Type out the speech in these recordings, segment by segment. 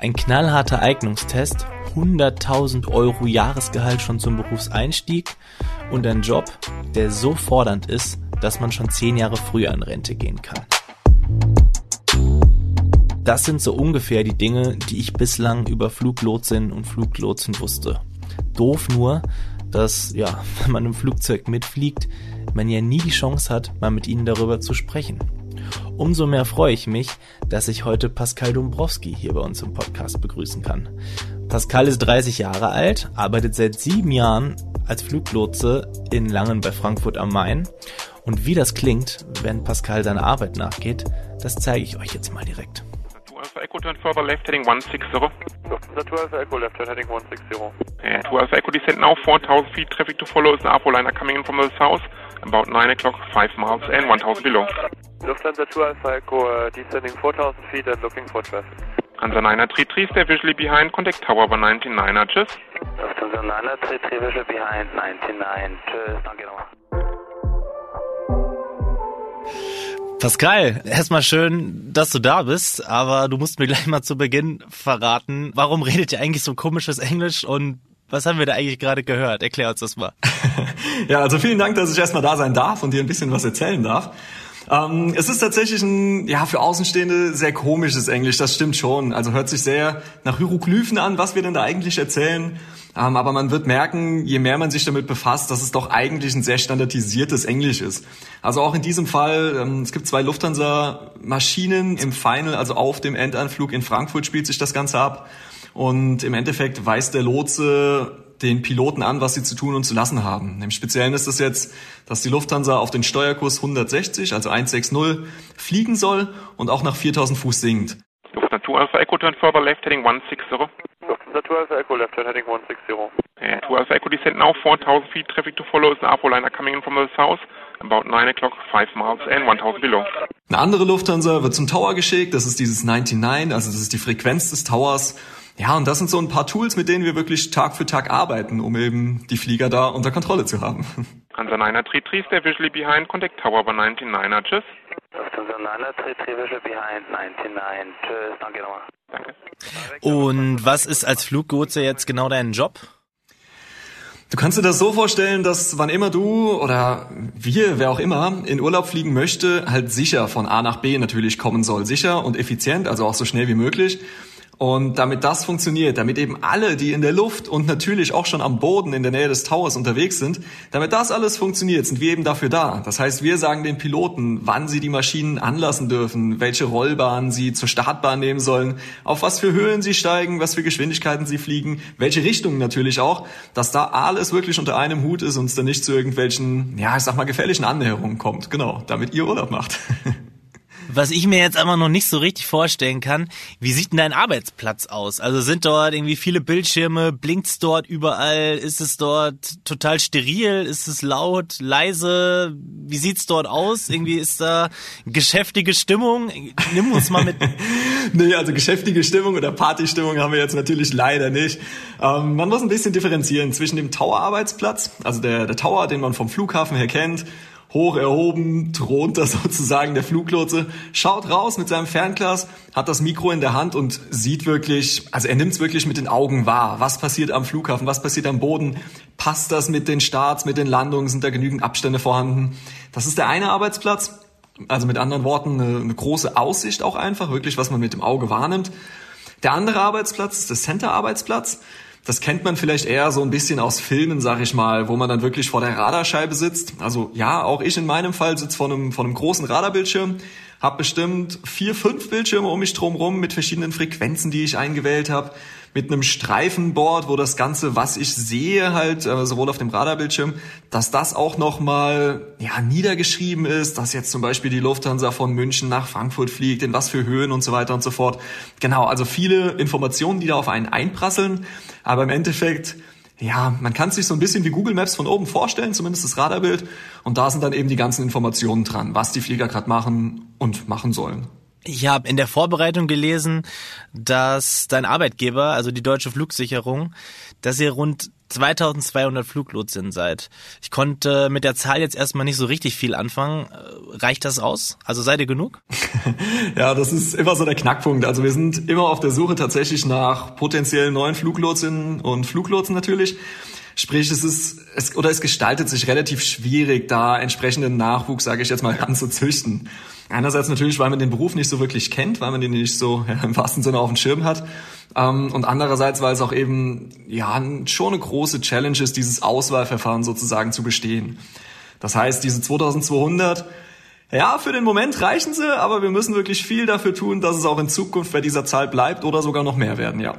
Ein knallharter Eignungstest, 100.000 Euro Jahresgehalt schon zum Berufseinstieg und ein Job, der so fordernd ist, dass man schon zehn Jahre früher in Rente gehen kann. Das sind so ungefähr die Dinge, die ich bislang über Fluglotsin und Fluglotsen wusste. Doof nur, dass, ja, wenn man im Flugzeug mitfliegt, man ja nie die Chance hat, mal mit ihnen darüber zu sprechen. Umso mehr freue ich mich, dass ich heute Pascal Dombrowski hier bei uns im Podcast begrüßen kann. Pascal ist 30 Jahre alt, arbeitet seit sieben Jahren als Fluglotse in Langen bei Frankfurt am Main. Und wie das klingt, wenn Pascal seiner Arbeit nachgeht, das zeige ich euch jetzt mal direkt. Alpha Echo turn further left heading 160. Lufthansa 2 Alpha Echo left heading 160. Yeah, 2 Alpha Echo descent now, 4,000 feet, traffic to follow is an APO liner coming in from the south, about 9 o'clock, 5 miles and 1,000 below. Lufthansa 2 Alpha Echo uh, descending 4,000 feet and looking for traffic. Hansa 9er 33, stay visually behind, contact tower over 99er, tschüss. Lufthansa 9er 33 visual behind 99, tschüss, danke nochmal. Pascal, erstmal schön, dass du da bist, aber du musst mir gleich mal zu Beginn verraten, warum redet ihr eigentlich so komisches Englisch und was haben wir da eigentlich gerade gehört? Erklär uns das mal. ja, also vielen Dank, dass ich erstmal da sein darf und dir ein bisschen was erzählen darf. Ähm, es ist tatsächlich ein, ja, für Außenstehende sehr komisches Englisch, das stimmt schon. Also hört sich sehr nach Hieroglyphen an, was wir denn da eigentlich erzählen. Ähm, aber man wird merken, je mehr man sich damit befasst, dass es doch eigentlich ein sehr standardisiertes Englisch ist. Also auch in diesem Fall, ähm, es gibt zwei Lufthansa-Maschinen im Final, also auf dem Endanflug in Frankfurt spielt sich das Ganze ab. Und im Endeffekt weiß der Lotse den Piloten an, was sie zu tun und zu lassen haben. Im Speziellen ist es jetzt, dass die Lufthansa auf den Steuerkurs 160, also 160, fliegen soll und auch nach 4000 Fuß sinkt. Lufthansa 2 Alpha Echo turn further left heading 160. Lufthansa 2 Alpha Echo left heading 160. Yeah, 2 Alpha Echo descent now, 4,000 feet, traffic to follow is an APO liner coming in from the south, about 9 o'clock, 5 miles and 1000 below. Eine andere Lufthansa wird zum Tower geschickt, das ist dieses 99, also das ist die Frequenz des Towers. Ja, und das sind so ein paar Tools, mit denen wir wirklich Tag für Tag arbeiten, um eben die Flieger da unter Kontrolle zu haben. Hansa 9er 33, stay visually behind, contact tower over 99er, tschüss. Lufthansa 9er 33 visual behind 99, tschüss, danke nochmal. Danke. Und was ist als Fluglotse jetzt genau dein Job? Du kannst dir das so vorstellen, dass wann immer du oder wir, wer auch immer, in Urlaub fliegen möchte, halt sicher von A nach B natürlich kommen soll. Sicher und effizient, also auch so schnell wie möglich. Und damit das funktioniert, damit eben alle, die in der Luft und natürlich auch schon am Boden in der Nähe des Towers unterwegs sind, damit das alles funktioniert, sind wir eben dafür da. Das heißt, wir sagen den Piloten, wann sie die Maschinen anlassen dürfen, welche Rollbahn sie zur Startbahn nehmen sollen, auf was für Höhen sie steigen, was für Geschwindigkeiten sie fliegen, welche Richtungen natürlich auch, dass da alles wirklich unter einem Hut ist und es dann nicht zu irgendwelchen, ja, ich sag mal, gefährlichen Annäherungen kommt. Genau, damit ihr Urlaub macht. Was ich mir jetzt aber noch nicht so richtig vorstellen kann, wie sieht denn dein Arbeitsplatz aus? Also sind dort irgendwie viele Bildschirme, blinkt's dort überall, ist es dort total steril, ist es laut, leise, wie sieht's dort aus? Irgendwie ist da geschäftige Stimmung? Nimm uns mal mit. nee, also geschäftige Stimmung oder Partystimmung haben wir jetzt natürlich leider nicht. Ähm, man muss ein bisschen differenzieren zwischen dem Tower-Arbeitsplatz, also der, der Tower, den man vom Flughafen her kennt, hoch erhoben, thront da sozusagen der Fluglotse, schaut raus mit seinem Fernglas, hat das Mikro in der Hand und sieht wirklich, also er nimmt es wirklich mit den Augen wahr. Was passiert am Flughafen? Was passiert am Boden? Passt das mit den Starts, mit den Landungen? Sind da genügend Abstände vorhanden? Das ist der eine Arbeitsplatz. Also mit anderen Worten eine, eine große Aussicht auch einfach, wirklich was man mit dem Auge wahrnimmt. Der andere Arbeitsplatz ist der Center-Arbeitsplatz. Das kennt man vielleicht eher so ein bisschen aus Filmen, sag ich mal, wo man dann wirklich vor der Radarscheibe sitzt. Also ja, auch ich in meinem Fall sitze vor einem, vor einem großen Radarbildschirm, habe bestimmt vier, fünf Bildschirme um mich drum rum mit verschiedenen Frequenzen, die ich eingewählt habe, mit einem Streifenboard, wo das Ganze, was ich sehe, halt äh, sowohl auf dem Radarbildschirm, dass das auch nochmal ja, niedergeschrieben ist, dass jetzt zum Beispiel die Lufthansa von München nach Frankfurt fliegt, in was für Höhen und so weiter und so fort. Genau, also viele Informationen, die da auf einen einprasseln, aber im Endeffekt ja, man kann sich so ein bisschen wie Google Maps von oben vorstellen, zumindest das Radarbild. Und da sind dann eben die ganzen Informationen dran, was die Flieger gerade machen und machen sollen. Ich habe in der Vorbereitung gelesen, dass dein Arbeitgeber, also die Deutsche Flugsicherung, dass ihr rund 2200 Fluglotsen seid. Ich konnte mit der Zahl jetzt erstmal nicht so richtig viel anfangen. reicht das aus? Also seid ihr genug? ja, das ist immer so der Knackpunkt. Also wir sind immer auf der Suche tatsächlich nach potenziellen neuen Fluglotsinnen und Fluglotsen natürlich. Sprich, es ist es, oder es gestaltet sich relativ schwierig, da entsprechenden Nachwuchs, sage ich jetzt mal, ranzuzüchten. Einerseits natürlich, weil man den Beruf nicht so wirklich kennt, weil man den nicht so ja, im wahrsten Sinne auf dem Schirm hat. Ähm, und andererseits, weil es auch eben ja schon eine große Challenge ist, dieses Auswahlverfahren sozusagen zu bestehen. Das heißt, diese 2200 ja, für den Moment reichen sie, aber wir müssen wirklich viel dafür tun, dass es auch in Zukunft bei dieser Zahl bleibt oder sogar noch mehr werden, ja.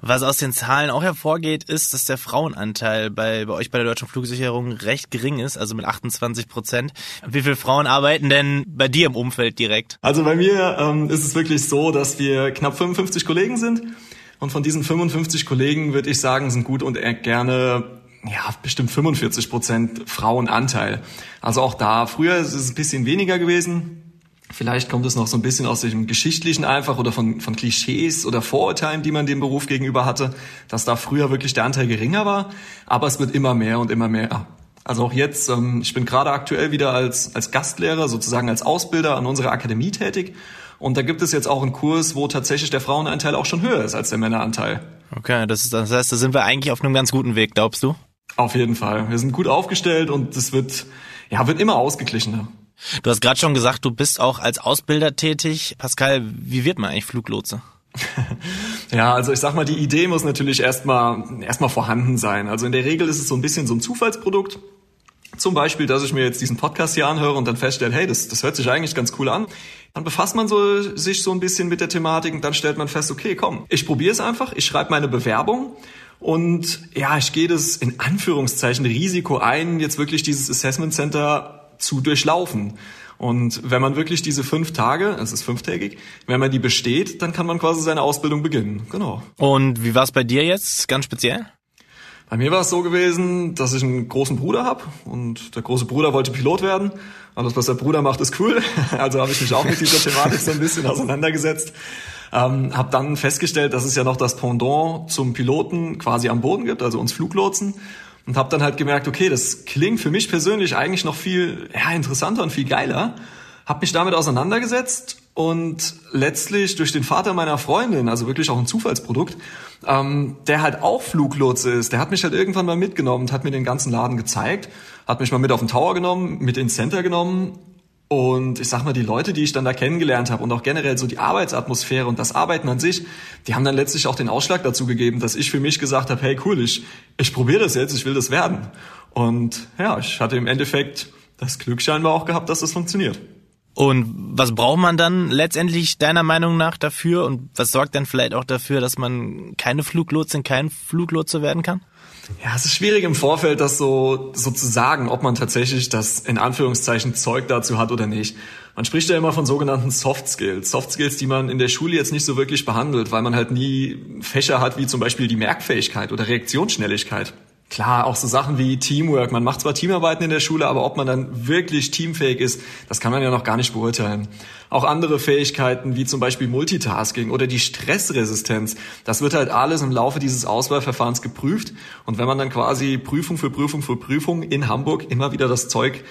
Was aus den Zahlen auch hervorgeht, ist, dass der Frauenanteil bei, bei euch bei der Deutschen Flugsicherung recht gering ist, also mit 28 Prozent. Wie viele Frauen arbeiten denn bei dir im Umfeld direkt? Also bei mir ähm, ist es wirklich so, dass wir knapp 55 Kollegen sind. Und von diesen 55 Kollegen würde ich sagen, sind gut und gerne ja, bestimmt 45 Prozent Frauenanteil. Also auch da, früher ist es ein bisschen weniger gewesen. Vielleicht kommt es noch so ein bisschen aus dem Geschichtlichen einfach oder von, von Klischees oder Vorurteilen, die man dem Beruf gegenüber hatte, dass da früher wirklich der Anteil geringer war. Aber es wird immer mehr und immer mehr. Also auch jetzt, ähm, ich bin gerade aktuell wieder als, als Gastlehrer, sozusagen als Ausbilder an unserer Akademie tätig. Und da gibt es jetzt auch einen Kurs, wo tatsächlich der Frauenanteil auch schon höher ist als der Männeranteil. Okay, das, ist, das heißt, da sind wir eigentlich auf einem ganz guten Weg, glaubst du? Auf jeden Fall. Wir sind gut aufgestellt und es wird, ja, wird immer ausgeglichener. Du hast gerade schon gesagt, du bist auch als Ausbilder tätig. Pascal, wie wird man eigentlich Fluglotse? ja, also ich sag mal, die Idee muss natürlich erstmal erstmal vorhanden sein. Also in der Regel ist es so ein bisschen so ein Zufallsprodukt. Zum Beispiel, dass ich mir jetzt diesen Podcast hier anhöre und dann feststelle, hey, das, das hört sich eigentlich ganz cool an. Dann befasst man so, sich so ein bisschen mit der Thematik und dann stellt man fest, okay, komm, ich probiere es einfach, ich schreibe meine Bewerbung und ja, ich gehe das in Anführungszeichen Risiko ein, jetzt wirklich dieses Assessment Center zu durchlaufen. Und wenn man wirklich diese fünf Tage, es ist fünftägig, wenn man die besteht, dann kann man quasi seine Ausbildung beginnen. Genau. Und wie war es bei dir jetzt ganz speziell? Bei mir war es so gewesen, dass ich einen großen Bruder habe und der große Bruder wollte Pilot werden. Alles, was der Bruder macht, ist cool. Also habe ich mich auch mit dieser Thematik so ein bisschen auseinandergesetzt. Ähm, habe dann festgestellt, dass es ja noch das Pendant zum Piloten quasi am Boden gibt, also uns Fluglotsen und habe dann halt gemerkt, okay, das klingt für mich persönlich eigentlich noch viel ja, interessanter und viel geiler. Hab mich damit auseinandergesetzt und letztlich durch den Vater meiner Freundin, also wirklich auch ein Zufallsprodukt, ähm, der halt auch Fluglotse ist, der hat mich halt irgendwann mal mitgenommen und hat mir den ganzen Laden gezeigt, hat mich mal mit auf den Tower genommen, mit ins Center genommen und ich sag mal, die Leute, die ich dann da kennengelernt habe und auch generell so die Arbeitsatmosphäre und das Arbeiten an sich, die haben dann letztlich auch den Ausschlag dazu gegeben, dass ich für mich gesagt habe, hey cool, ich, ich probiere das jetzt, ich will das werden. Und ja, ich hatte im Endeffekt das Glück scheinbar auch gehabt, dass das funktioniert. Und was braucht man dann letztendlich deiner Meinung nach dafür und was sorgt dann vielleicht auch dafür, dass man keine Fluglotsin, kein Fluglotse werden kann? Ja, es ist schwierig im Vorfeld, das so, so zu sagen, ob man tatsächlich das in Anführungszeichen Zeug dazu hat oder nicht. Man spricht ja immer von sogenannten Soft Skills. Soft Skills, die man in der Schule jetzt nicht so wirklich behandelt, weil man halt nie Fächer hat wie zum Beispiel die Merkfähigkeit oder Reaktionsschnelligkeit. Klar, auch so Sachen wie Teamwork. Man macht zwar Teamarbeiten in der Schule, aber ob man dann wirklich teamfähig ist, das kann man ja noch gar nicht beurteilen. Auch andere Fähigkeiten wie zum Beispiel Multitasking oder die Stressresistenz, das wird halt alles im Laufe dieses Auswahlverfahrens geprüft. Und wenn man dann quasi Prüfung für Prüfung für Prüfung in Hamburg immer wieder das Zeug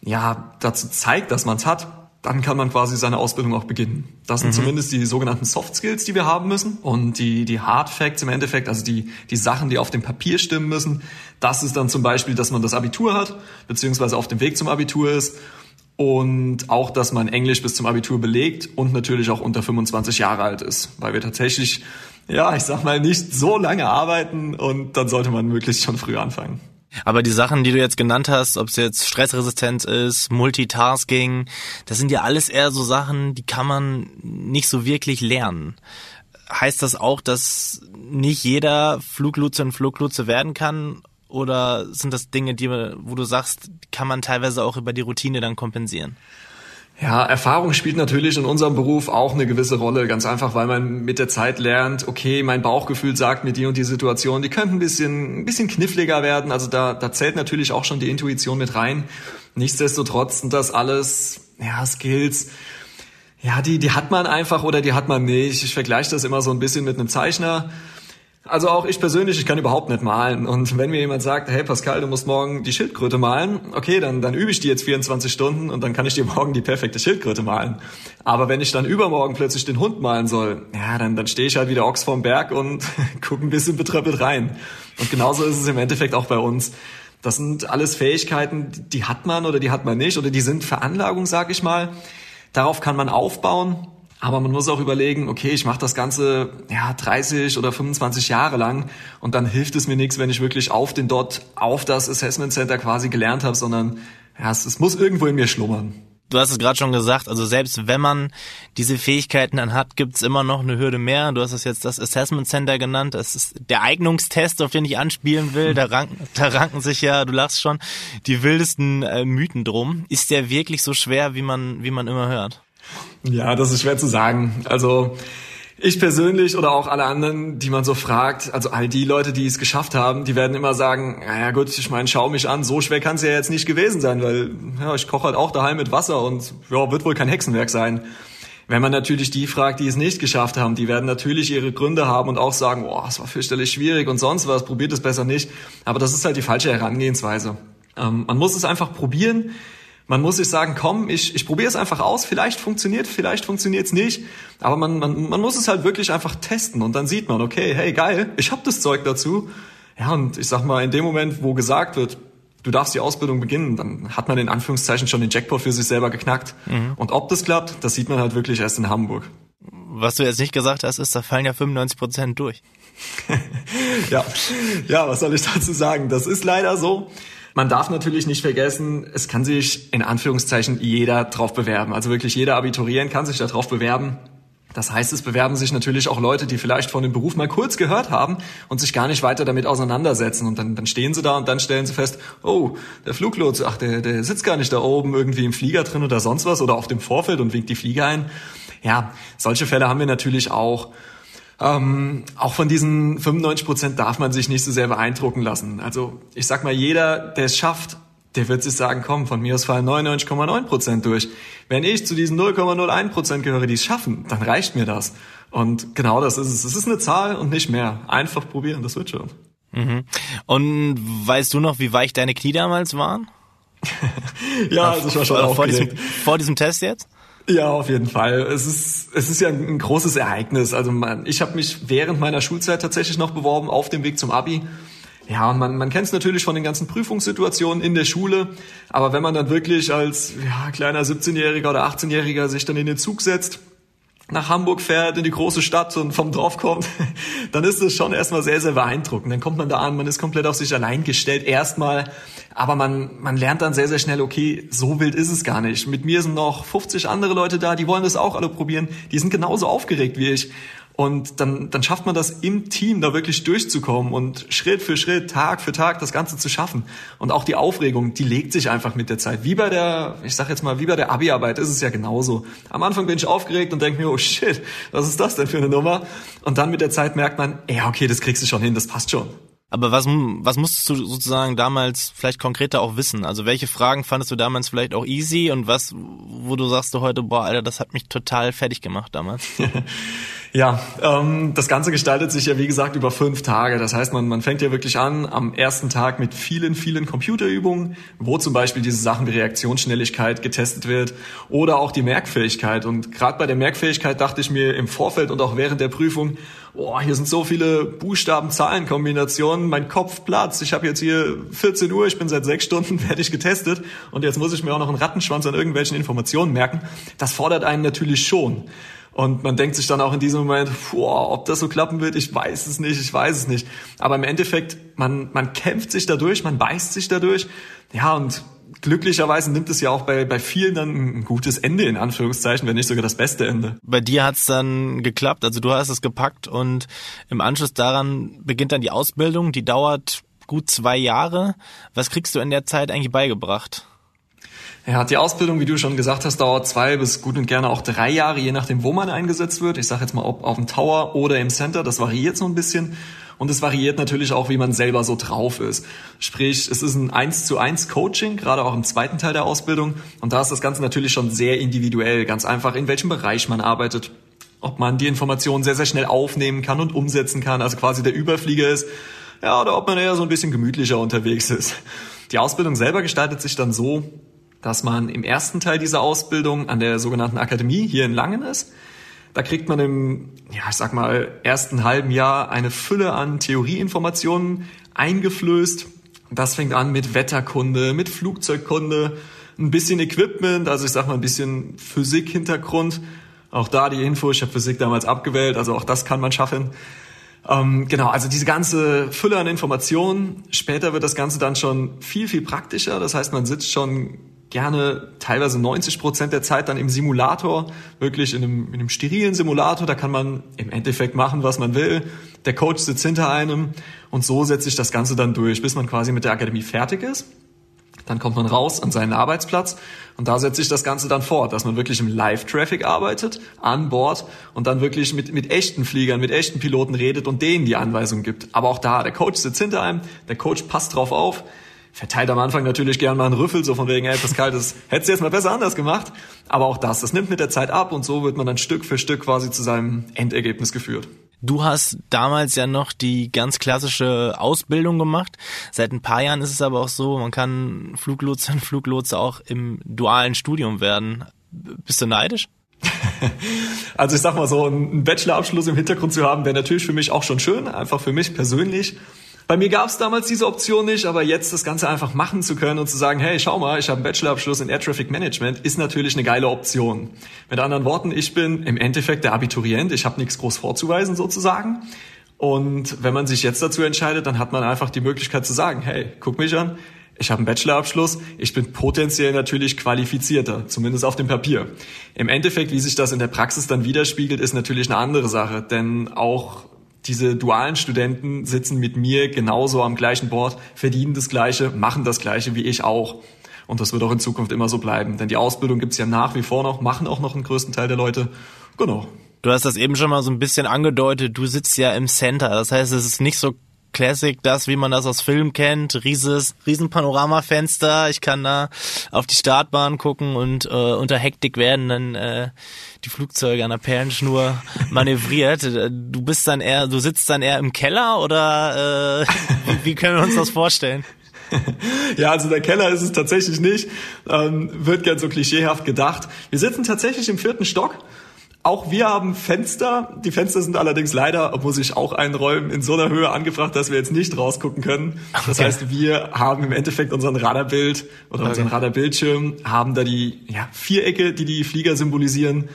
ja dazu zeigt, dass man es hat, dann kann man quasi seine Ausbildung auch beginnen. Das sind mhm. zumindest die sogenannten Soft Skills, die wir haben müssen. Und die, die Hard Facts im Endeffekt, also die, die Sachen, die auf dem Papier stimmen müssen, das ist dann zum Beispiel, dass man das Abitur hat, beziehungsweise auf dem Weg zum Abitur ist. Und auch, dass man Englisch bis zum Abitur belegt und natürlich auch unter 25 Jahre alt ist. Weil wir tatsächlich, ja, ich sag mal, nicht so lange arbeiten und dann sollte man möglichst schon früh anfangen. Aber die Sachen, die du jetzt genannt hast, ob es jetzt Stressresistenz ist, Multitasking, das sind ja alles eher so Sachen, die kann man nicht so wirklich lernen. Heißt das auch, dass nicht jeder Fluglotse und Fluglotse werden kann? Oder sind das Dinge, die, wo du sagst, kann man teilweise auch über die Routine dann kompensieren? Ja, Erfahrung spielt natürlich in unserem Beruf auch eine gewisse Rolle. Ganz einfach, weil man mit der Zeit lernt, okay, mein Bauchgefühl sagt mir die und die Situation, die könnte ein bisschen, ein bisschen kniffliger werden. Also da, da zählt natürlich auch schon die Intuition mit rein. Nichtsdestotrotz sind das alles, ja, Skills. Ja, die, die hat man einfach oder die hat man nicht. Ich vergleiche das immer so ein bisschen mit einem Zeichner. Also auch ich persönlich, ich kann überhaupt nicht malen. Und wenn mir jemand sagt, hey Pascal, du musst morgen die Schildkröte malen, okay, dann, dann übe ich die jetzt 24 Stunden und dann kann ich dir morgen die perfekte Schildkröte malen. Aber wenn ich dann übermorgen plötzlich den Hund malen soll, ja, dann, dann stehe ich halt wieder Ochs vorm Berg und gucke ein bisschen betröppelt rein. Und genauso ist es im Endeffekt auch bei uns. Das sind alles Fähigkeiten, die hat man oder die hat man nicht oder die sind Veranlagung, sag ich mal. Darauf kann man aufbauen. Aber man muss auch überlegen, okay, ich mache das Ganze ja 30 oder 25 Jahre lang und dann hilft es mir nichts, wenn ich wirklich auf den Dot, auf das Assessment Center quasi gelernt habe, sondern ja, es, es muss irgendwo in mir schlummern. Du hast es gerade schon gesagt, also selbst wenn man diese Fähigkeiten dann hat, gibt's immer noch eine Hürde mehr. Du hast es jetzt das Assessment Center genannt. Das ist der Eignungstest, auf den ich anspielen will. Da ranken, da ranken sich ja, du lachst schon, die wildesten äh, Mythen drum. Ist der wirklich so schwer, wie man, wie man immer hört? Ja, das ist schwer zu sagen. Also ich persönlich oder auch alle anderen, die man so fragt, also all die Leute, die es geschafft haben, die werden immer sagen, naja gut, ich meine, schau mich an, so schwer kann es ja jetzt nicht gewesen sein, weil ja, ich koche halt auch daheim mit Wasser und ja, wird wohl kein Hexenwerk sein. Wenn man natürlich die fragt, die es nicht geschafft haben, die werden natürlich ihre Gründe haben und auch sagen, boah, es war fürchterlich schwierig und sonst was, probiert es besser nicht. Aber das ist halt die falsche Herangehensweise. Ähm, man muss es einfach probieren man muss sich sagen, komm, ich, ich probiere es einfach aus, vielleicht funktioniert, vielleicht funktioniert es nicht, aber man, man, man muss es halt wirklich einfach testen und dann sieht man, okay, hey, geil, ich habe das Zeug dazu. Ja, und ich sag mal, in dem Moment, wo gesagt wird, du darfst die Ausbildung beginnen, dann hat man in Anführungszeichen schon den Jackpot für sich selber geknackt. Mhm. Und ob das klappt, das sieht man halt wirklich erst in Hamburg. Was du jetzt nicht gesagt hast, ist, da fallen ja 95 Prozent durch. ja, ja, was soll ich dazu sagen? Das ist leider so. Man darf natürlich nicht vergessen, es kann sich in Anführungszeichen jeder drauf bewerben. Also wirklich jeder Abiturient kann sich da drauf bewerben. Das heißt, es bewerben sich natürlich auch Leute, die vielleicht von dem Beruf mal kurz gehört haben und sich gar nicht weiter damit auseinandersetzen. Und dann, dann stehen sie da und dann stellen sie fest, oh, der Fluglotse, ach, der, der sitzt gar nicht da oben irgendwie im Flieger drin oder sonst was oder auf dem Vorfeld und winkt die Flieger ein. Ja, solche Fälle haben wir natürlich auch. Ähm, auch von diesen 95 Prozent darf man sich nicht so sehr beeindrucken lassen. Also ich sag mal, jeder, der es schafft, der wird sich sagen, komm, von mir aus fallen 99,9 Prozent durch. Wenn ich zu diesen 0,01 Prozent gehöre, die es schaffen, dann reicht mir das. Und genau das ist es. Es ist eine Zahl und nicht mehr. Einfach probieren, das wird schon. Mhm. Und weißt du noch, wie weich deine Knie damals waren? ja, also ich war schon vor diesem, vor diesem Test jetzt? Ja, auf jeden Fall. Es ist, es ist ja ein großes Ereignis. Also man, ich habe mich während meiner Schulzeit tatsächlich noch beworben auf dem Weg zum Abi. Ja, und man, man kennt es natürlich von den ganzen Prüfungssituationen in der Schule, aber wenn man dann wirklich als ja, kleiner 17-Jähriger oder 18-Jähriger sich dann in den Zug setzt nach Hamburg fährt, in die große Stadt und vom Dorf kommt, dann ist es schon erstmal sehr, sehr beeindruckend. Dann kommt man da an, man ist komplett auf sich allein gestellt erstmal, aber man, man lernt dann sehr, sehr schnell, okay, so wild ist es gar nicht. Mit mir sind noch 50 andere Leute da, die wollen das auch alle probieren, die sind genauso aufgeregt wie ich. Und dann, dann schafft man das im Team da wirklich durchzukommen und Schritt für Schritt, Tag für Tag das Ganze zu schaffen. Und auch die Aufregung, die legt sich einfach mit der Zeit. Wie bei der, ich sag jetzt mal, wie bei der Abi-Arbeit ist es ja genauso. Am Anfang bin ich aufgeregt und denke mir, oh shit, was ist das denn für eine Nummer? Und dann mit der Zeit merkt man, ja, okay, das kriegst du schon hin, das passt schon. Aber was, was musstest du sozusagen damals vielleicht konkreter auch wissen? Also welche Fragen fandest du damals vielleicht auch easy und was, wo du sagst du heute, boah, Alter, das hat mich total fertig gemacht damals? Ja, ähm, das Ganze gestaltet sich ja wie gesagt über fünf Tage. Das heißt, man, man fängt ja wirklich an am ersten Tag mit vielen, vielen Computerübungen, wo zum Beispiel diese Sachen wie Reaktionsschnelligkeit getestet wird oder auch die Merkfähigkeit. Und gerade bei der Merkfähigkeit dachte ich mir im Vorfeld und auch während der Prüfung, oh, hier sind so viele Buchstaben-Zahlen-Kombinationen, mein Kopf platzt. Ich habe jetzt hier 14 Uhr, ich bin seit sechs Stunden fertig getestet und jetzt muss ich mir auch noch einen Rattenschwanz an irgendwelchen Informationen merken. Das fordert einen natürlich schon. Und man denkt sich dann auch in diesem Moment, boah, ob das so klappen wird, ich weiß es nicht, ich weiß es nicht. Aber im Endeffekt, man, man kämpft sich dadurch, man beißt sich dadurch. Ja, und glücklicherweise nimmt es ja auch bei, bei vielen dann ein gutes Ende, in Anführungszeichen, wenn nicht sogar das beste Ende. Bei dir hat's dann geklappt, also du hast es gepackt und im Anschluss daran beginnt dann die Ausbildung, die dauert gut zwei Jahre. Was kriegst du in der Zeit eigentlich beigebracht? Ja, die Ausbildung, wie du schon gesagt hast, dauert zwei bis gut und gerne auch drei Jahre, je nachdem, wo man eingesetzt wird. Ich sage jetzt mal, ob auf dem Tower oder im Center, das variiert so ein bisschen. Und es variiert natürlich auch, wie man selber so drauf ist. Sprich, es ist ein 1 zu 1 Coaching, gerade auch im zweiten Teil der Ausbildung. Und da ist das Ganze natürlich schon sehr individuell, ganz einfach, in welchem Bereich man arbeitet, ob man die Informationen sehr, sehr schnell aufnehmen kann und umsetzen kann, also quasi der Überflieger ist, ja, oder ob man eher so ein bisschen gemütlicher unterwegs ist. Die Ausbildung selber gestaltet sich dann so, dass man im ersten Teil dieser Ausbildung an der sogenannten Akademie hier in Langen ist. Da kriegt man im, ja, ich sag mal, ersten halben Jahr eine Fülle an Theorieinformationen eingeflößt. Das fängt an mit Wetterkunde, mit Flugzeugkunde, ein bisschen Equipment, also ich sag mal ein bisschen Physik-Hintergrund. Auch da die Info, ich habe Physik damals abgewählt, also auch das kann man schaffen. Ähm, genau, also diese ganze Fülle an Informationen. Später wird das Ganze dann schon viel, viel praktischer. Das heißt, man sitzt schon gerne teilweise 90 Prozent der Zeit dann im Simulator, wirklich in einem, in einem sterilen Simulator. Da kann man im Endeffekt machen, was man will. Der Coach sitzt hinter einem und so setzt sich das Ganze dann durch, bis man quasi mit der Akademie fertig ist. Dann kommt man raus an seinen Arbeitsplatz und da setzt sich das Ganze dann fort, dass man wirklich im Live-Traffic arbeitet, an Bord und dann wirklich mit, mit echten Fliegern, mit echten Piloten redet und denen die Anweisungen gibt. Aber auch da, der Coach sitzt hinter einem, der Coach passt drauf auf, verteilt am Anfang natürlich gern mal einen Rüffel, so von wegen, ey Pascal, das hättest du jetzt mal besser anders gemacht. Aber auch das, das nimmt mit der Zeit ab und so wird man dann Stück für Stück quasi zu seinem Endergebnis geführt. Du hast damals ja noch die ganz klassische Ausbildung gemacht. Seit ein paar Jahren ist es aber auch so, man kann Fluglotsin, Fluglotse auch im dualen Studium werden. Bist du neidisch? Also ich sag mal so, einen Bachelorabschluss im Hintergrund zu haben, wäre natürlich für mich auch schon schön, einfach für mich persönlich. Bei mir gab es damals diese Option nicht, aber jetzt das Ganze einfach machen zu können und zu sagen, hey, schau mal, ich habe einen Bachelorabschluss in Air Traffic Management, ist natürlich eine geile Option. Mit anderen Worten, ich bin im Endeffekt der Abiturient, ich habe nichts groß vorzuweisen sozusagen. Und wenn man sich jetzt dazu entscheidet, dann hat man einfach die Möglichkeit zu sagen, hey, guck mich an, ich habe einen Bachelorabschluss, ich bin potenziell natürlich qualifizierter, zumindest auf dem Papier. Im Endeffekt, wie sich das in der Praxis dann widerspiegelt, ist natürlich eine andere Sache, denn auch diese dualen Studenten sitzen mit mir genauso am gleichen Board, verdienen das Gleiche, machen das Gleiche wie ich auch. Und das wird auch in Zukunft immer so bleiben. Denn die Ausbildung gibt's ja nach wie vor noch, machen auch noch einen größten Teil der Leute. Genau. Du hast das eben schon mal so ein bisschen angedeutet, du sitzt ja im Center. Das heißt, es ist nicht so Classic, das, wie man das aus Filmen kennt, rieses, riesen Panoramafenster. Ich kann da auf die Startbahn gucken und äh, unter Hektik werden dann äh, die Flugzeuge an der Perlenschnur manövriert. Du bist dann eher, du sitzt dann eher im Keller oder äh, wie, wie können wir uns das vorstellen? Ja, also der Keller ist es tatsächlich nicht. Ähm, wird gern so klischeehaft gedacht. Wir sitzen tatsächlich im vierten Stock auch wir haben Fenster. Die Fenster sind allerdings leider, muss ich auch einräumen, in so einer Höhe angebracht, dass wir jetzt nicht rausgucken können. Das okay. heißt, wir haben im Endeffekt unseren Radarbild oder okay. unseren Radarbildschirm, haben da die ja, Vierecke, die die Flieger symbolisieren.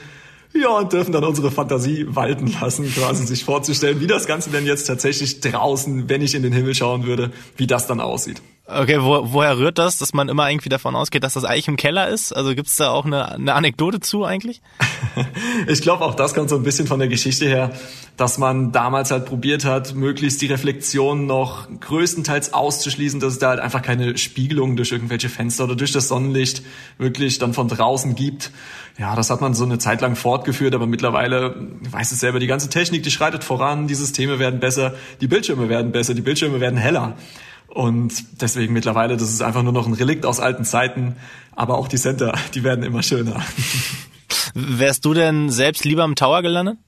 Ja, und dürfen dann unsere Fantasie walten lassen, quasi sich vorzustellen, wie das Ganze denn jetzt tatsächlich draußen, wenn ich in den Himmel schauen würde, wie das dann aussieht. Okay, wo, woher rührt das, dass man immer irgendwie davon ausgeht, dass das eigentlich im Keller ist? Also gibt's da auch eine, eine Anekdote zu eigentlich? ich glaube, auch das kommt so ein bisschen von der Geschichte her, dass man damals halt probiert hat, möglichst die Reflexion noch größtenteils auszuschließen, dass es da halt einfach keine Spiegelung durch irgendwelche Fenster oder durch das Sonnenlicht wirklich dann von draußen gibt. Ja, das hat man so eine Zeit lang fortgeführt, aber mittlerweile weiß es selber, die ganze Technik, die schreitet voran, die Systeme werden besser, die Bildschirme werden besser, die Bildschirme werden heller. Und deswegen mittlerweile, das ist einfach nur noch ein Relikt aus alten Zeiten. Aber auch die Center, die werden immer schöner. Wärst du denn selbst lieber im Tower gelandet?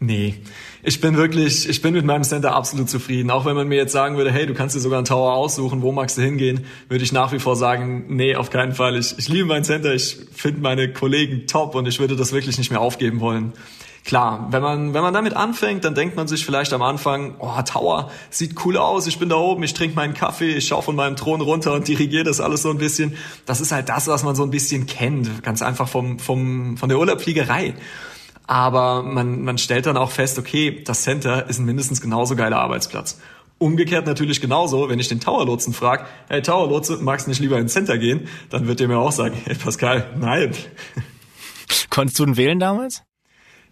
Nee, ich bin wirklich, ich bin mit meinem Center absolut zufrieden. Auch wenn man mir jetzt sagen würde, hey, du kannst dir sogar einen Tower aussuchen, wo magst du hingehen, würde ich nach wie vor sagen, nee, auf keinen Fall. Ich, ich liebe mein Center, ich finde meine Kollegen top und ich würde das wirklich nicht mehr aufgeben wollen. Klar, wenn man, wenn man damit anfängt, dann denkt man sich vielleicht am Anfang, oh, Tower, sieht cool aus, ich bin da oben, ich trinke meinen Kaffee, ich schaue von meinem Thron runter und dirigiere das alles so ein bisschen. Das ist halt das, was man so ein bisschen kennt, ganz einfach vom, vom, von der Urlaubfliegerei. Aber man, man stellt dann auch fest, okay, das Center ist ein mindestens genauso geiler Arbeitsplatz. Umgekehrt natürlich genauso, wenn ich den Towerlotsen frage, hey Towerlotse, magst du nicht lieber ins Center gehen? Dann wird der mir auch sagen, hey Pascal, nein. Konntest du ihn wählen damals?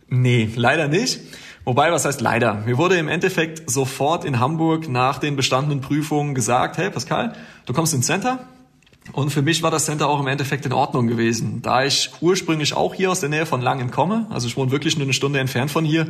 Nee, leider nicht. Wobei, was heißt leider? Mir wurde im Endeffekt sofort in Hamburg nach den bestandenen Prüfungen gesagt, hey Pascal, du kommst ins Center. Und für mich war das Center auch im Endeffekt in Ordnung gewesen. Da ich ursprünglich auch hier aus der Nähe von Langen komme, also ich wohne wirklich nur eine Stunde entfernt von hier,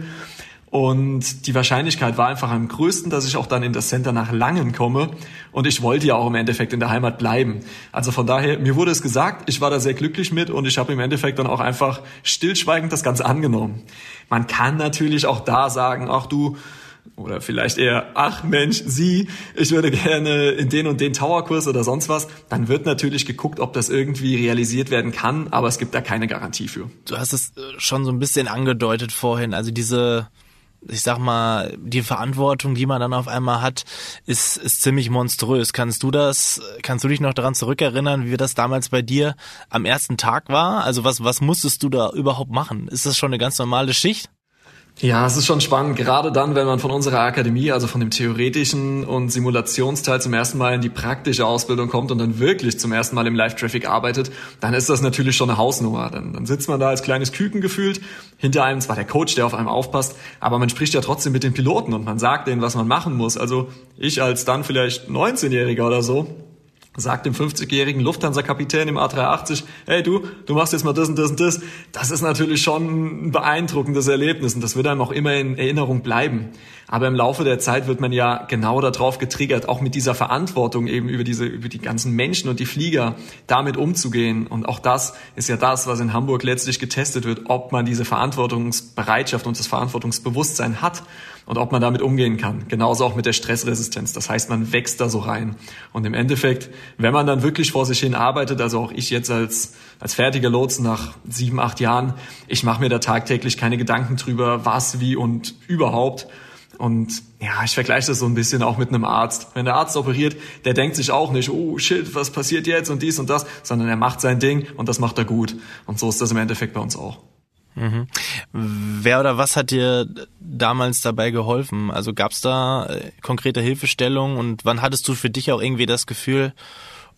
Und die Wahrscheinlichkeit war einfach am größten, dass ich auch dann in das Center nach Langen komme. Und ich wollte ja auch im Endeffekt in der Heimat bleiben. Also von daher, mir wurde es gesagt, ich war da sehr glücklich mit und ich habe im Endeffekt dann auch einfach stillschweigend das Ganze angenommen. Man kann natürlich auch da sagen, ach du, oder vielleicht eher, ach Mensch, Sie, ich würde gerne in den und den Towerkurs oder sonst was, dann wird natürlich geguckt, ob das irgendwie realisiert werden kann, aber es gibt da keine Garantie für. Du hast es äh, schon so ein bisschen angedeutet vorhin, also diese ich sag mal, die Verantwortung, die man dann auf einmal hat, ist, ist ziemlich monströs. Kannst du das, kannst du dich noch daran zurückerinnern, wie das damals bei dir am ersten Tag war? Also was, was musstest du da überhaupt machen? Ist das schon eine ganz normale Schicht? Ja, es ist schon spannend, gerade dann, wenn man von unserer Akademie, also von dem theoretischen und Simulationsteil zum ersten Mal in die praktische Ausbildung kommt und dann wirklich zum ersten Mal im Live-Traffic arbeitet, dann ist das natürlich schon eine Hausnummer. Dann, dann sitzt man da als kleines Küken gefühlt, hinter einem zwar der Coach, der auf einem aufpasst, aber man spricht ja trotzdem mit den Piloten und man sagt denen, was man machen muss. Also ich als dann vielleicht 19-Jähriger oder so, sagt dem 50-jährigen Lufthansa-Kapitän im A380, hey du, du machst jetzt mal das und das und das. Das ist natürlich schon ein beeindruckendes Erlebnis und das wird einem auch immer in Erinnerung bleiben. Aber im Laufe der Zeit wird man ja genau darauf getriggert, auch mit dieser Verantwortung eben über diese, über die ganzen Menschen und die Flieger damit umzugehen. Und auch das ist ja das, was in Hamburg letztlich getestet wird, ob man diese Verantwortungsbereitschaft und das Verantwortungsbewusstsein hat und ob man damit umgehen kann. Genauso auch mit der Stressresistenz. Das heißt, man wächst da so rein. Und im Endeffekt, wenn man dann wirklich vor sich hin arbeitet, also auch ich jetzt als, als fertiger Lotsen nach sieben, acht Jahren, ich mache mir da tagtäglich keine Gedanken drüber, was, wie und überhaupt. Und ja, ich vergleiche das so ein bisschen auch mit einem Arzt. Wenn der Arzt operiert, der denkt sich auch nicht, oh shit, was passiert jetzt und dies und das, sondern er macht sein Ding und das macht er gut. Und so ist das im Endeffekt bei uns auch. Mhm. Wer oder was hat dir damals dabei geholfen? Also gab es da äh, konkrete Hilfestellung und wann hattest du für dich auch irgendwie das Gefühl,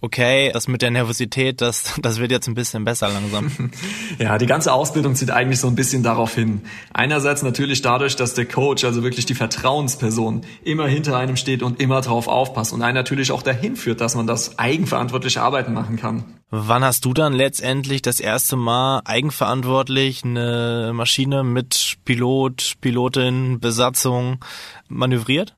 okay, das mit der Nervosität, das, das wird jetzt ein bisschen besser langsam. Ja, die ganze Ausbildung zieht eigentlich so ein bisschen darauf hin. Einerseits natürlich dadurch, dass der Coach, also wirklich die Vertrauensperson, immer hinter einem steht und immer drauf aufpasst und einen natürlich auch dahin führt, dass man das eigenverantwortliche Arbeiten machen kann. Wann hast du dann letztendlich das erste Mal eigenverantwortlich eine Maschine mit Pilot, Pilotin, Besatzung manövriert?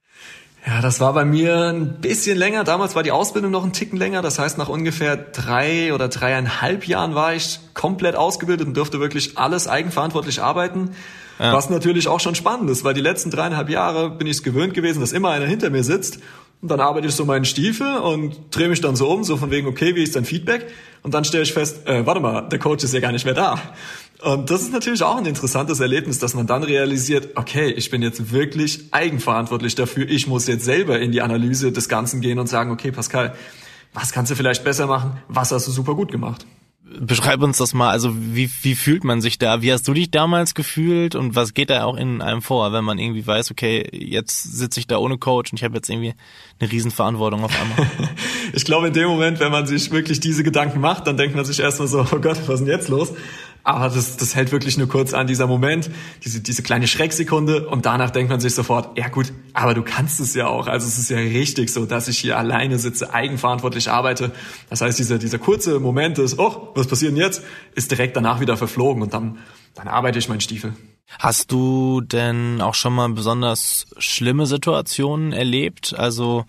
Ja, das war bei mir ein bisschen länger. Damals war die Ausbildung noch ein Ticken länger. Das heißt, nach ungefähr drei oder dreieinhalb Jahren war ich komplett ausgebildet und durfte wirklich alles eigenverantwortlich arbeiten. Ja. Was natürlich auch schon spannend ist, weil die letzten dreieinhalb Jahre bin ich es gewöhnt gewesen, dass immer einer hinter mir sitzt. Und dann arbeite ich so meinen Stiefel und drehe mich dann so um, so von wegen, okay, wie ist dein Feedback? Und dann stelle ich fest, äh, warte mal, der Coach ist ja gar nicht mehr da. Und das ist natürlich auch ein interessantes Erlebnis, dass man dann realisiert, okay, ich bin jetzt wirklich eigenverantwortlich dafür. Ich muss jetzt selber in die Analyse des Ganzen gehen und sagen, okay, Pascal, was kannst du vielleicht besser machen? Was hast du super gut gemacht? Beschreib uns das mal, also wie, wie fühlt man sich da? Wie hast du dich damals gefühlt und was geht da auch in einem vor, wenn man irgendwie weiß, okay, jetzt sitze ich da ohne Coach und ich habe jetzt irgendwie eine Riesenverantwortung auf einmal? ich glaube, in dem Moment, wenn man sich wirklich diese Gedanken macht, dann denkt man sich erstmal so, oh Gott, was ist denn jetzt los? Aber das, das hält wirklich nur kurz an, dieser Moment, diese, diese kleine Schrecksekunde und danach denkt man sich sofort, ja gut, aber du kannst es ja auch. Also es ist ja richtig so, dass ich hier alleine sitze, eigenverantwortlich arbeite. Das heißt, dieser, dieser kurze Moment ist, oh, was passiert denn jetzt, ist direkt danach wieder verflogen und dann, dann arbeite ich meinen Stiefel. Hast du denn auch schon mal besonders schlimme Situationen erlebt? Also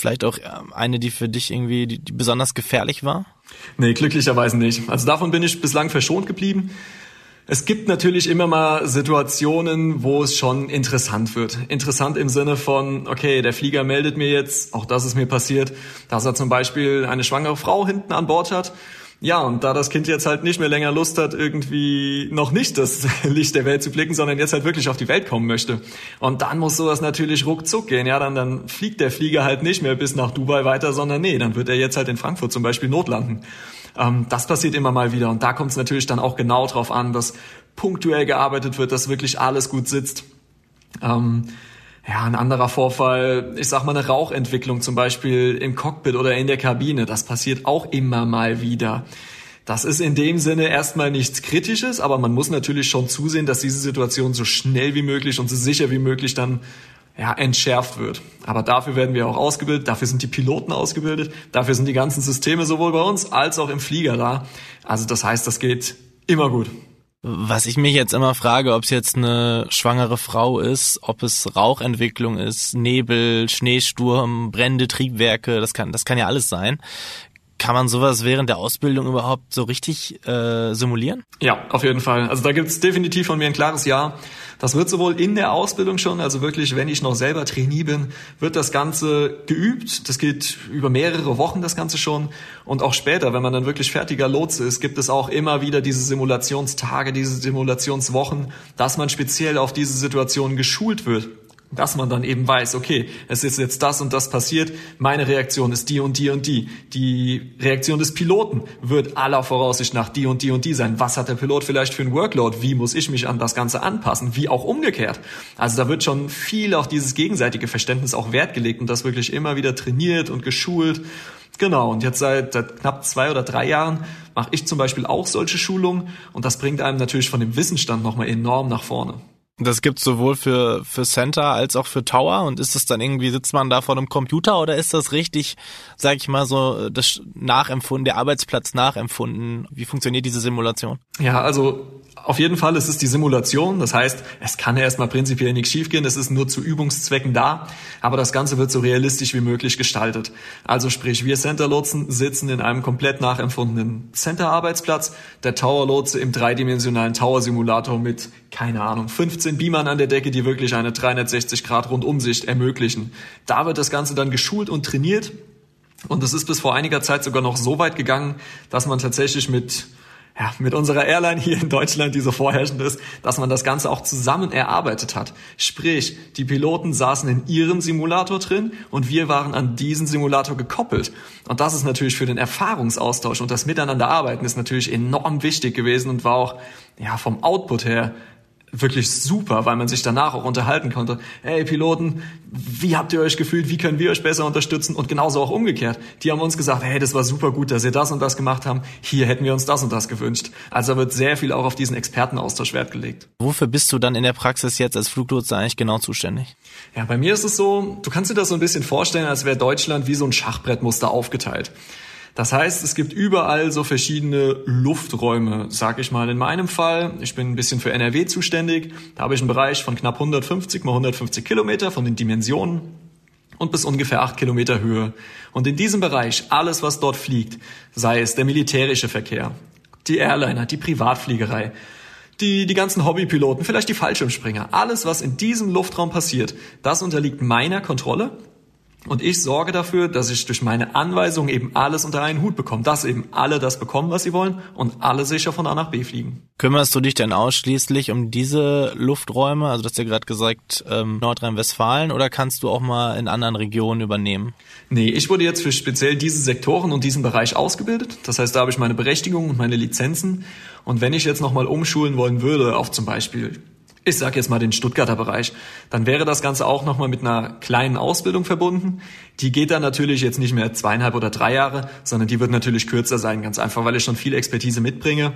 vielleicht auch eine, die für dich irgendwie die, die besonders gefährlich war? Nee, glücklicherweise nicht. Also davon bin ich bislang verschont geblieben. Es gibt natürlich immer mal Situationen, wo es schon interessant wird. Interessant im Sinne von, okay, der Flieger meldet mir jetzt, auch das ist mir passiert, dass er zum Beispiel eine schwangere Frau hinten an Bord hat ja, und da das Kind jetzt halt nicht mehr länger Lust hat, irgendwie noch nicht das Licht der Welt zu blicken, sondern jetzt halt wirklich auf die Welt kommen möchte. Und dann muss sowas natürlich ruckzuck gehen. Ja, dann, dann fliegt der Flieger halt nicht mehr bis nach Dubai weiter, sondern nee, dann wird er jetzt halt in Frankfurt zum Beispiel notlanden. Ähm, das passiert immer mal wieder. Und da kommt es natürlich dann auch genau drauf an, dass punktuell gearbeitet wird, dass wirklich alles gut sitzt. Ähm, ja, ein anderer Vorfall, ich sag mal eine Rauchentwicklung zum Beispiel im Cockpit oder in der Kabine, das passiert auch immer mal wieder. Das ist in dem Sinne erstmal nichts Kritisches, aber man muss natürlich schon zusehen, dass diese Situation so schnell wie möglich und so sicher wie möglich dann ja, entschärft wird. Aber dafür werden wir auch ausgebildet, dafür sind die Piloten ausgebildet, dafür sind die ganzen Systeme sowohl bei uns als auch im Flieger da. Also das heißt, das geht immer gut. Was ich mich jetzt immer frage, ob es jetzt eine schwangere Frau ist, ob es Rauchentwicklung ist, Nebel, Schneesturm, brennende Triebwerke, das kann, das kann ja alles sein. Kann man sowas während der Ausbildung überhaupt so richtig äh, simulieren? Ja, auf jeden Fall. Also da gibt's definitiv von mir ein klares Ja. Das wird sowohl in der Ausbildung schon, also wirklich, wenn ich noch selber Trainee bin, wird das Ganze geübt. Das geht über mehrere Wochen, das Ganze schon. Und auch später, wenn man dann wirklich fertiger Lotse ist, gibt es auch immer wieder diese Simulationstage, diese Simulationswochen, dass man speziell auf diese Situation geschult wird dass man dann eben weiß, okay, es ist jetzt das und das passiert, meine Reaktion ist die und die und die. Die Reaktion des Piloten wird aller Voraussicht nach die und die und die sein. Was hat der Pilot vielleicht für ein Workload? Wie muss ich mich an das Ganze anpassen? Wie auch umgekehrt. Also da wird schon viel auf dieses gegenseitige Verständnis auch Wert gelegt und das wirklich immer wieder trainiert und geschult. Genau, und jetzt seit, seit knapp zwei oder drei Jahren mache ich zum Beispiel auch solche Schulungen und das bringt einem natürlich von dem Wissensstand nochmal enorm nach vorne. Das gibt's sowohl für, für Center als auch für Tower und ist das dann irgendwie, sitzt man da vor einem Computer oder ist das richtig, sag ich mal so, das nachempfunden, der Arbeitsplatz nachempfunden? Wie funktioniert diese Simulation? Ja, also auf jeden Fall ist es die Simulation. Das heißt, es kann erstmal prinzipiell nichts schiefgehen. Es ist nur zu Übungszwecken da. Aber das Ganze wird so realistisch wie möglich gestaltet. Also sprich, wir Center-Lotsen sitzen in einem komplett nachempfundenen Center-Arbeitsplatz. Der Tower-Lotse im dreidimensionalen Tower-Simulator mit, keine Ahnung, 15 Beamern an der Decke, die wirklich eine 360-Grad-Rundumsicht ermöglichen. Da wird das Ganze dann geschult und trainiert. Und es ist bis vor einiger Zeit sogar noch so weit gegangen, dass man tatsächlich mit ja, mit unserer Airline hier in Deutschland, die so vorherrschend ist, dass man das Ganze auch zusammen erarbeitet hat. Sprich, die Piloten saßen in ihrem Simulator drin und wir waren an diesen Simulator gekoppelt. Und das ist natürlich für den Erfahrungsaustausch und das Miteinanderarbeiten ist natürlich enorm wichtig gewesen und war auch ja, vom Output her wirklich super, weil man sich danach auch unterhalten konnte. Hey Piloten, wie habt ihr euch gefühlt? Wie können wir euch besser unterstützen? Und genauso auch umgekehrt. Die haben uns gesagt, hey, das war super gut, dass ihr das und das gemacht haben. Hier hätten wir uns das und das gewünscht. Also wird sehr viel auch auf diesen Expertenaustausch Wert gelegt. Wofür bist du dann in der Praxis jetzt als Fluglotse eigentlich genau zuständig? Ja, bei mir ist es so, du kannst dir das so ein bisschen vorstellen, als wäre Deutschland wie so ein Schachbrettmuster aufgeteilt. Das heißt, es gibt überall so verschiedene Lufträume, sag ich mal. In meinem Fall, ich bin ein bisschen für NRW zuständig, da habe ich einen Bereich von knapp 150 mal 150 Kilometer von den Dimensionen und bis ungefähr acht Kilometer Höhe. Und in diesem Bereich, alles was dort fliegt, sei es der militärische Verkehr, die Airliner, die Privatfliegerei, die, die ganzen Hobbypiloten, vielleicht die Fallschirmspringer, alles was in diesem Luftraum passiert, das unterliegt meiner Kontrolle und ich sorge dafür, dass ich durch meine Anweisungen eben alles unter einen Hut bekomme, dass eben alle das bekommen, was sie wollen und alle sicher von A nach B fliegen. Kümmerst du dich denn ausschließlich um diese Lufträume, also du hast ja gerade gesagt ähm, Nordrhein-Westfalen, oder kannst du auch mal in anderen Regionen übernehmen? Nee, ich wurde jetzt für speziell diese Sektoren und diesen Bereich ausgebildet. Das heißt, da habe ich meine Berechtigung und meine Lizenzen. Und wenn ich jetzt nochmal umschulen wollen würde auf zum Beispiel ich sage jetzt mal den Stuttgarter Bereich, dann wäre das Ganze auch nochmal mit einer kleinen Ausbildung verbunden. Die geht dann natürlich jetzt nicht mehr zweieinhalb oder drei Jahre, sondern die wird natürlich kürzer sein, ganz einfach, weil ich schon viel Expertise mitbringe.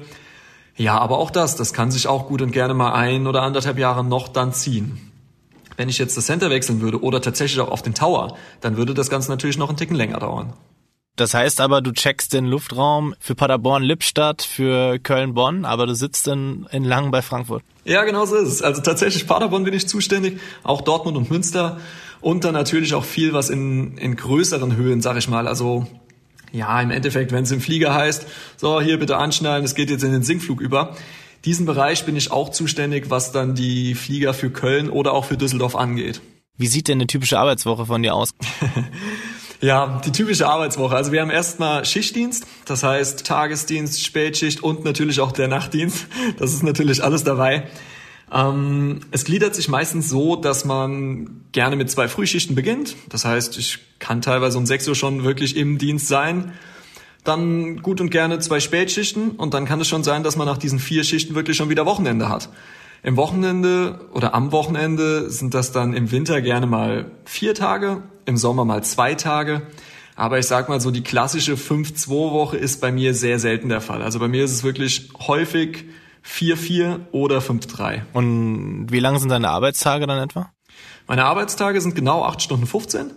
Ja, aber auch das, das kann sich auch gut und gerne mal ein oder anderthalb Jahre noch dann ziehen. Wenn ich jetzt das Center wechseln würde oder tatsächlich auch auf den Tower, dann würde das Ganze natürlich noch einen Ticken länger dauern. Das heißt aber, du checkst den Luftraum für Paderborn-Lippstadt, für Köln-Bonn, aber du sitzt in, in Langen bei Frankfurt. Ja, genau so ist es. Also tatsächlich Paderborn bin ich zuständig, auch Dortmund und Münster und dann natürlich auch viel, was in, in größeren Höhen, sag ich mal, also ja, im Endeffekt, wenn es im Flieger heißt, so, hier bitte anschnallen, es geht jetzt in den Sinkflug über. Diesen Bereich bin ich auch zuständig, was dann die Flieger für Köln oder auch für Düsseldorf angeht. Wie sieht denn eine typische Arbeitswoche von dir aus? Ja, die typische Arbeitswoche. Also wir haben erstmal Schichtdienst, das heißt Tagesdienst, Spätschicht und natürlich auch der Nachtdienst. Das ist natürlich alles dabei. Ähm, es gliedert sich meistens so, dass man gerne mit zwei Frühschichten beginnt. Das heißt, ich kann teilweise um 6 Uhr schon wirklich im Dienst sein. Dann gut und gerne zwei Spätschichten und dann kann es schon sein, dass man nach diesen vier Schichten wirklich schon wieder Wochenende hat. Im Wochenende oder am Wochenende sind das dann im Winter gerne mal vier Tage, im Sommer mal zwei Tage. Aber ich sag mal so, die klassische 5-2-Woche ist bei mir sehr selten der Fall. Also bei mir ist es wirklich häufig 4-4 oder 5-3. Und wie lang sind deine Arbeitstage dann etwa? Meine Arbeitstage sind genau 8 Stunden 15.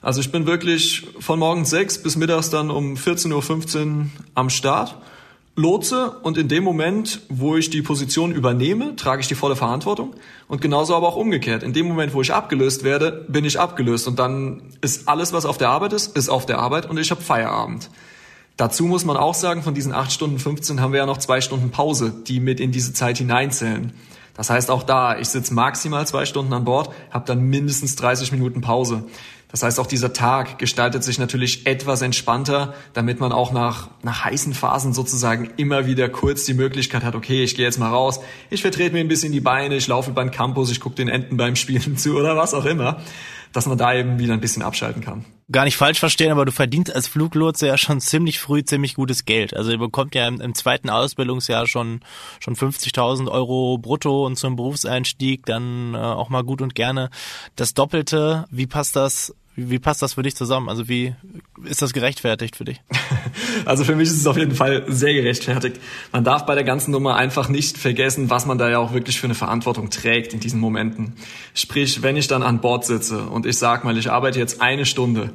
Also ich bin wirklich von morgens 6 bis mittags dann um 14.15 Uhr am Start Lotse und in dem Moment, wo ich die Position übernehme, trage ich die volle Verantwortung und genauso aber auch umgekehrt. In dem Moment, wo ich abgelöst werde, bin ich abgelöst und dann ist alles, was auf der Arbeit ist, ist auf der Arbeit und ich habe Feierabend. Dazu muss man auch sagen, von diesen 8 Stunden 15 haben wir ja noch zwei Stunden Pause, die mit in diese Zeit hineinzählen. Das heißt auch da, ich sitze maximal zwei Stunden an Bord, habe dann mindestens 30 Minuten Pause. Das heißt, auch dieser Tag gestaltet sich natürlich etwas entspannter, damit man auch nach, nach heißen Phasen sozusagen immer wieder kurz die Möglichkeit hat, okay, ich gehe jetzt mal raus, ich vertrete mir ein bisschen die Beine, ich laufe beim Campus, ich gucke den Enten beim Spielen zu oder was auch immer, dass man da eben wieder ein bisschen abschalten kann. Gar nicht falsch verstehen, aber du verdienst als Fluglotse ja schon ziemlich früh ziemlich gutes Geld. Also ihr bekommt ja im, im zweiten Ausbildungsjahr schon schon 50.000 Euro brutto und zum Berufseinstieg dann äh, auch mal gut und gerne das Doppelte. Wie passt das wie, passt das für dich zusammen? Also wie ist das gerechtfertigt für dich? Also für mich ist es auf jeden Fall sehr gerechtfertigt. Man darf bei der ganzen Nummer einfach nicht vergessen, was man da ja auch wirklich für eine Verantwortung trägt in diesen Momenten. Sprich, wenn ich dann an Bord sitze und ich sag mal, ich arbeite jetzt eine Stunde,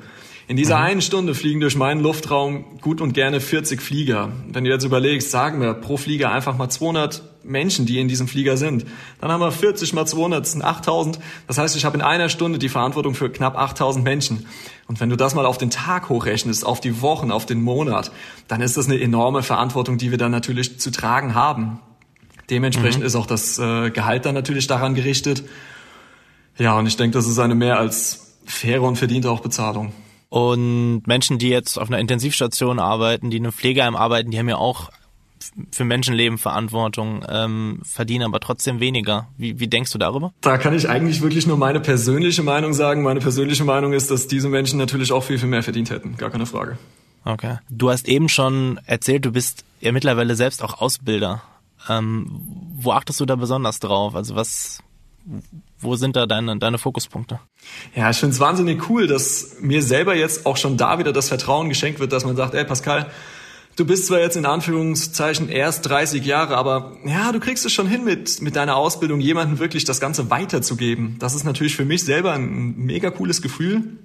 in dieser mhm. einen Stunde fliegen durch meinen Luftraum gut und gerne 40 Flieger. Wenn du jetzt überlegst, sagen wir pro Flieger einfach mal 200 Menschen, die in diesem Flieger sind. Dann haben wir 40 mal 200, das sind 8000. Das heißt, ich habe in einer Stunde die Verantwortung für knapp 8000 Menschen. Und wenn du das mal auf den Tag hochrechnest, auf die Wochen, auf den Monat, dann ist das eine enorme Verantwortung, die wir dann natürlich zu tragen haben. Dementsprechend mhm. ist auch das äh, Gehalt dann natürlich daran gerichtet. Ja, und ich denke, das ist eine mehr als faire und verdiente auch Bezahlung. Und Menschen, die jetzt auf einer Intensivstation arbeiten, die in einem Pflegeheim arbeiten, die haben ja auch für Menschenleben Verantwortung, ähm, verdienen aber trotzdem weniger. Wie, wie denkst du darüber? Da kann ich eigentlich wirklich nur meine persönliche Meinung sagen. Meine persönliche Meinung ist, dass diese Menschen natürlich auch viel, viel mehr verdient hätten. Gar keine Frage. Okay. Du hast eben schon erzählt, du bist ja mittlerweile selbst auch Ausbilder. Ähm, wo achtest du da besonders drauf? Also was, wo sind da deine, deine Fokuspunkte? Ja, ich finde es wahnsinnig cool, dass mir selber jetzt auch schon da wieder das Vertrauen geschenkt wird, dass man sagt, ey Pascal, du bist zwar jetzt in Anführungszeichen erst 30 Jahre, aber ja, du kriegst es schon hin mit, mit deiner Ausbildung, jemandem wirklich das Ganze weiterzugeben. Das ist natürlich für mich selber ein mega cooles Gefühl.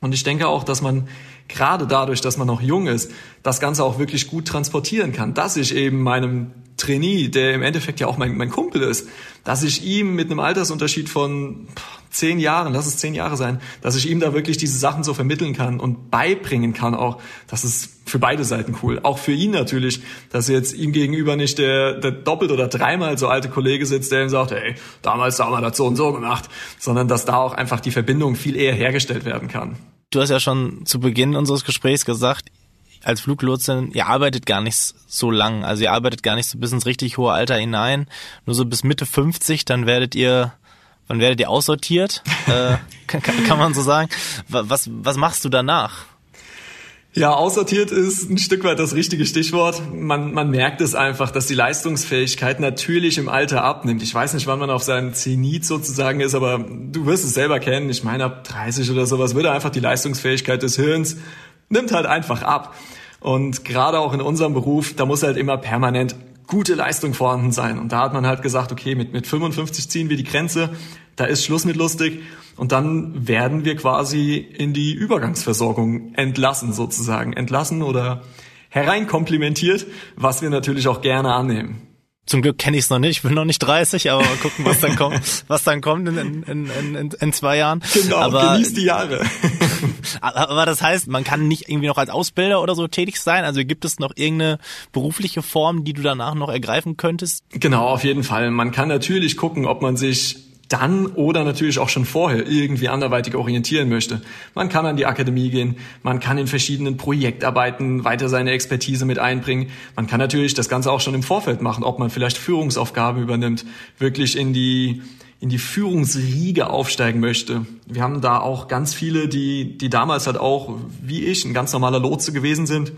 Und ich denke auch, dass man gerade dadurch, dass man noch jung ist, das Ganze auch wirklich gut transportieren kann. Dass ich eben meinem Trainee, der im Endeffekt ja auch mein, mein Kumpel ist, dass ich ihm mit einem Altersunterschied von zehn Jahren, lass es zehn Jahre sein, dass ich ihm da wirklich diese Sachen so vermitteln kann und beibringen kann auch. Das ist für beide Seiten cool. Auch für ihn natürlich, dass jetzt ihm gegenüber nicht der, der doppelt oder dreimal so alte Kollege sitzt, der ihm sagt, hey, damals haben wir das so und so gemacht, sondern dass da auch einfach die Verbindung viel eher hergestellt werden kann. Du hast ja schon zu Beginn unseres Gesprächs gesagt, als Fluglotsin, ihr arbeitet gar nicht so lang. Also ihr arbeitet gar nicht so bis ins richtig hohe Alter hinein. Nur so bis Mitte 50, dann werdet ihr, wann werdet ihr aussortiert? äh, kann, kann man so sagen. Was, was machst du danach? Ja, aussortiert ist ein Stück weit das richtige Stichwort. Man, man merkt es einfach, dass die Leistungsfähigkeit natürlich im Alter abnimmt. Ich weiß nicht, wann man auf seinem Zenit sozusagen ist, aber du wirst es selber kennen. Ich meine, ab 30 oder sowas würde einfach die Leistungsfähigkeit des Hirns nimmt halt einfach ab. Und gerade auch in unserem Beruf, da muss halt immer permanent gute Leistung vorhanden sein. Und da hat man halt gesagt, okay, mit, mit 55 ziehen wir die Grenze, da ist Schluss mit lustig. Und dann werden wir quasi in die Übergangsversorgung entlassen sozusagen. Entlassen oder hereinkomplimentiert, was wir natürlich auch gerne annehmen. Zum Glück kenne ich es noch nicht, ich bin noch nicht 30, aber mal gucken, was dann kommt, was dann kommt in, in, in, in, zwei Jahren. Genau, aber, genieß die Jahre. Aber das heißt, man kann nicht irgendwie noch als Ausbilder oder so tätig sein? Also gibt es noch irgendeine berufliche Form, die du danach noch ergreifen könntest? Genau, auf jeden Fall. Man kann natürlich gucken, ob man sich dann oder natürlich auch schon vorher irgendwie anderweitig orientieren möchte. Man kann an die Akademie gehen, man kann in verschiedenen Projektarbeiten weiter seine Expertise mit einbringen. Man kann natürlich das Ganze auch schon im Vorfeld machen, ob man vielleicht Führungsaufgaben übernimmt, wirklich in die in die Führungsriege aufsteigen möchte. Wir haben da auch ganz viele, die, die damals halt auch, wie ich, ein ganz normaler Lotse gewesen sind,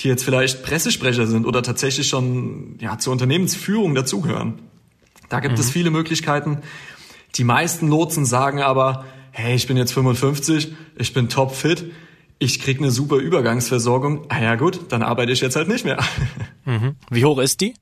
die jetzt vielleicht Pressesprecher sind oder tatsächlich schon ja, zur Unternehmensführung dazugehören. Da gibt mhm. es viele Möglichkeiten die meisten Lotsen sagen aber, hey, ich bin jetzt 55, ich bin topfit, ich krieg eine super Übergangsversorgung. Ah ja gut, dann arbeite ich jetzt halt nicht mehr. Mhm. Wie hoch ist die?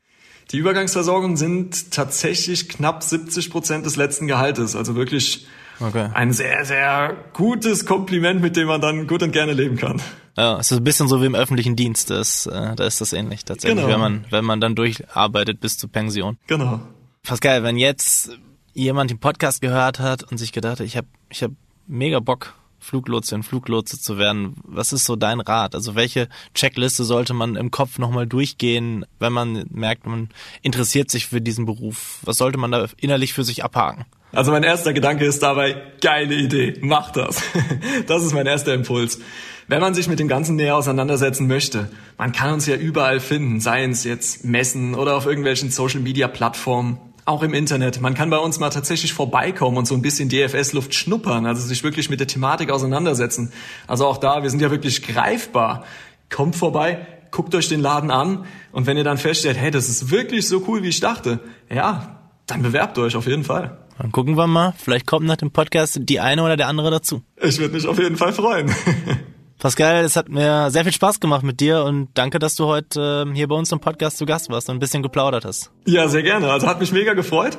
Die Übergangsversorgung sind tatsächlich knapp 70 Prozent des letzten Gehaltes. Also wirklich Okay. Ein sehr, sehr gutes Kompliment, mit dem man dann gut und gerne leben kann. Ja, es ist ein bisschen so wie im öffentlichen Dienst, das, äh, da ist das ähnlich tatsächlich, Genau. wenn man wenn man dann durcharbeitet bis zur Pension. Genau. Pascal, wenn jetzt jemand den Podcast gehört hat und sich gedacht hat, ich habe ich hab mega Bock, Fluglotsin, Fluglotse zu werden, was ist so dein Rat? Also welche Checkliste sollte man im Kopf nochmal durchgehen, wenn man merkt, man interessiert sich für diesen Beruf? Was sollte man da innerlich für sich abhaken? Also mein erster Gedanke ist dabei, geile Idee, mach das. Das ist mein erster Impuls. Wenn man sich mit dem Ganzen näher auseinandersetzen möchte, man kann uns ja überall finden, seien es jetzt Messen oder auf irgendwelchen Social-Media-Plattformen, auch im Internet. Man kann bei uns mal tatsächlich vorbeikommen und so ein bisschen DFS-Luft schnuppern, also sich wirklich mit der Thematik auseinandersetzen. Also auch da, wir sind ja wirklich greifbar. Kommt vorbei, guckt euch den Laden an und wenn ihr dann feststellt, hey, das ist wirklich so cool, wie ich dachte, ja, dann bewerbt euch auf jeden Fall. Dann gucken wir mal, vielleicht kommt nach dem Podcast die eine oder der andere dazu. Ich würde mich auf jeden Fall freuen. Pascal, es hat mir sehr viel Spaß gemacht mit dir und danke, dass du heute äh, hier bei uns im Podcast zu Gast warst und ein bisschen geplaudert hast. ja, sehr gerne. Also hat mich mega gefreut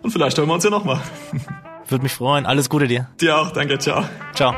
und vielleicht hören wir uns ja nochmal. Würde mich freuen. Alles Gute dir. Dir auch, danke, ciao. Ciao.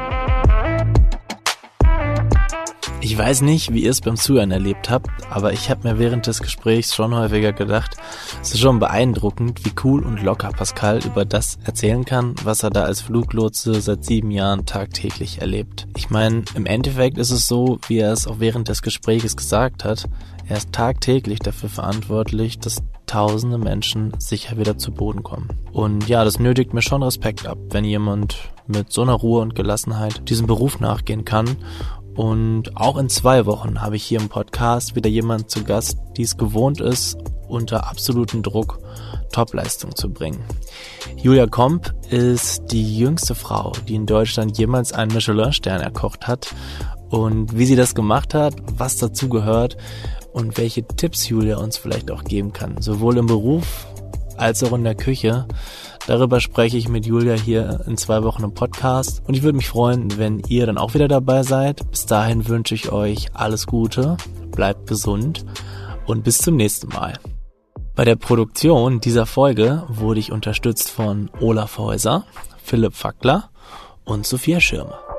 Ich weiß nicht, wie ihr es beim Zuhören erlebt habt, aber ich habe mir während des Gesprächs schon häufiger gedacht, es ist schon beeindruckend, wie cool und locker Pascal über das erzählen kann, was er da als Fluglotse seit sieben Jahren tagtäglich erlebt. Ich meine, im Endeffekt ist es so, wie er es auch während des Gesprächs gesagt hat, er ist tagtäglich dafür verantwortlich, dass tausende Menschen sicher wieder zu Boden kommen. Und ja, das nötigt mir schon Respekt ab, wenn jemand mit so einer Ruhe und Gelassenheit diesem Beruf nachgehen kann. Und auch in zwei Wochen habe ich hier im Podcast wieder jemand zu Gast, die es gewohnt ist, unter absolutem Druck Topleistung zu bringen. Julia Komp ist die jüngste Frau, die in Deutschland jemals einen Michelin-Stern erkocht hat. Und wie sie das gemacht hat, was dazu gehört und welche Tipps Julia uns vielleicht auch geben kann, sowohl im Beruf als auch in der Küche. Darüber spreche ich mit Julia hier in zwei Wochen im Podcast und ich würde mich freuen, wenn ihr dann auch wieder dabei seid. Bis dahin wünsche ich euch alles Gute, bleibt gesund und bis zum nächsten Mal. Bei der Produktion dieser Folge wurde ich unterstützt von Olaf Häuser, Philipp Fackler und Sophia Schirmer.